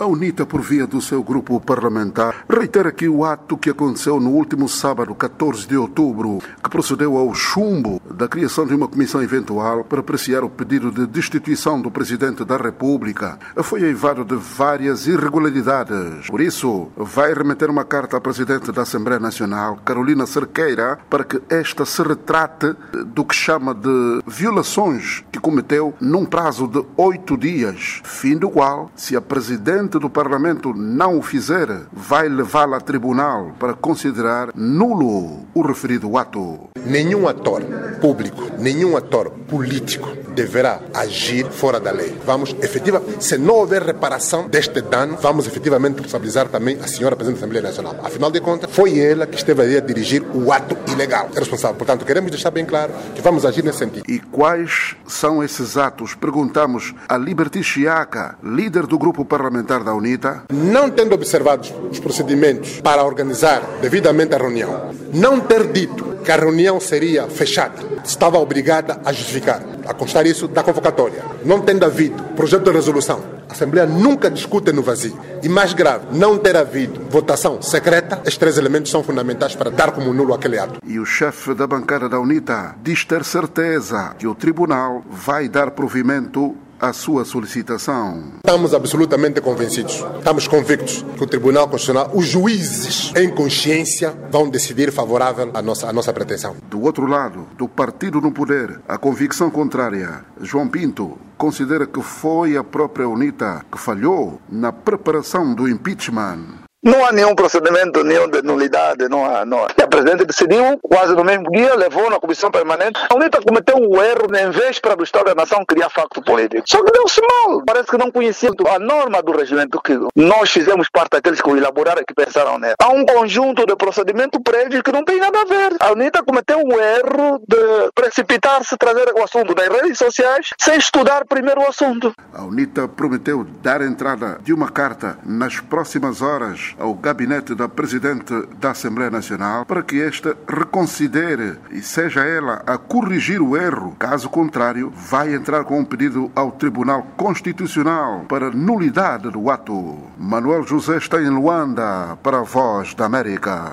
A UNITA, por via do seu grupo parlamentar, reitera que o ato que aconteceu no último sábado, 14 de outubro, que procedeu ao chumbo da criação de uma comissão eventual para apreciar o pedido de destituição do Presidente da República, foi eivado de várias irregularidades. Por isso, vai remeter uma carta à Presidente da Assembleia Nacional, Carolina Cerqueira, para que esta se retrate do que chama de violações que cometeu num prazo de oito dias, fim do qual, se a Presidente presidente do Parlamento não o fizer, vai levá-la a tribunal para considerar nulo o referido ato. Nenhum ator público, nenhum ator político deverá agir fora da lei. Vamos, efetivamente, se não houver reparação deste dano, vamos efetivamente responsabilizar também a senhora Presidente da Assembleia Nacional. Afinal de contas, foi ela que esteve ali a dirigir o ato ilegal. É responsável. Portanto, queremos deixar bem claro que vamos agir nesse sentido. E quais são esses atos? Perguntamos a Liberty Chiaca, líder do grupo parlamentar da UNITA? Não tendo observado os procedimentos para organizar devidamente a reunião, não ter dito que a reunião seria fechada, estava obrigada a justificar, a constar isso da convocatória. Não tendo havido projeto de resolução, a Assembleia nunca discute no vazio. E mais grave, não ter havido votação secreta, estes três elementos são fundamentais para dar como nulo aquele ato. E o chefe da bancada da UNITA diz ter certeza que o tribunal vai dar provimento a sua solicitação. Estamos absolutamente convencidos, estamos convictos que o Tribunal Constitucional, os juízes em consciência, vão decidir favorável à nossa, à nossa pretensão. Do outro lado, do partido no poder, a convicção contrária. João Pinto considera que foi a própria UNITA que falhou na preparação do impeachment. Não há nenhum procedimento, nenhum de nulidade, não há, não há. E a Presidente decidiu, quase no mesmo dia, levou na Comissão Permanente. A UNITA cometeu um erro, em vez para do Estado da Nação criar facto político. Só que deu-se mal. Parece que não conhecia a norma do regimento que nós fizemos parte daqueles que o elaboraram e que pensaram nela. Há um conjunto de procedimentos prévios que não tem nada a ver. A UNITA cometeu um erro de precipitar-se trazer o assunto das redes sociais sem estudar primeiro o assunto. A UNITA prometeu dar entrada de uma carta nas próximas horas ao gabinete da Presidente da Assembleia Nacional para que esta reconsidere e seja ela a corrigir o erro. Caso contrário, vai entrar com um pedido ao Tribunal Constitucional para nulidade do ato. Manuel José está em Luanda para a Voz da América.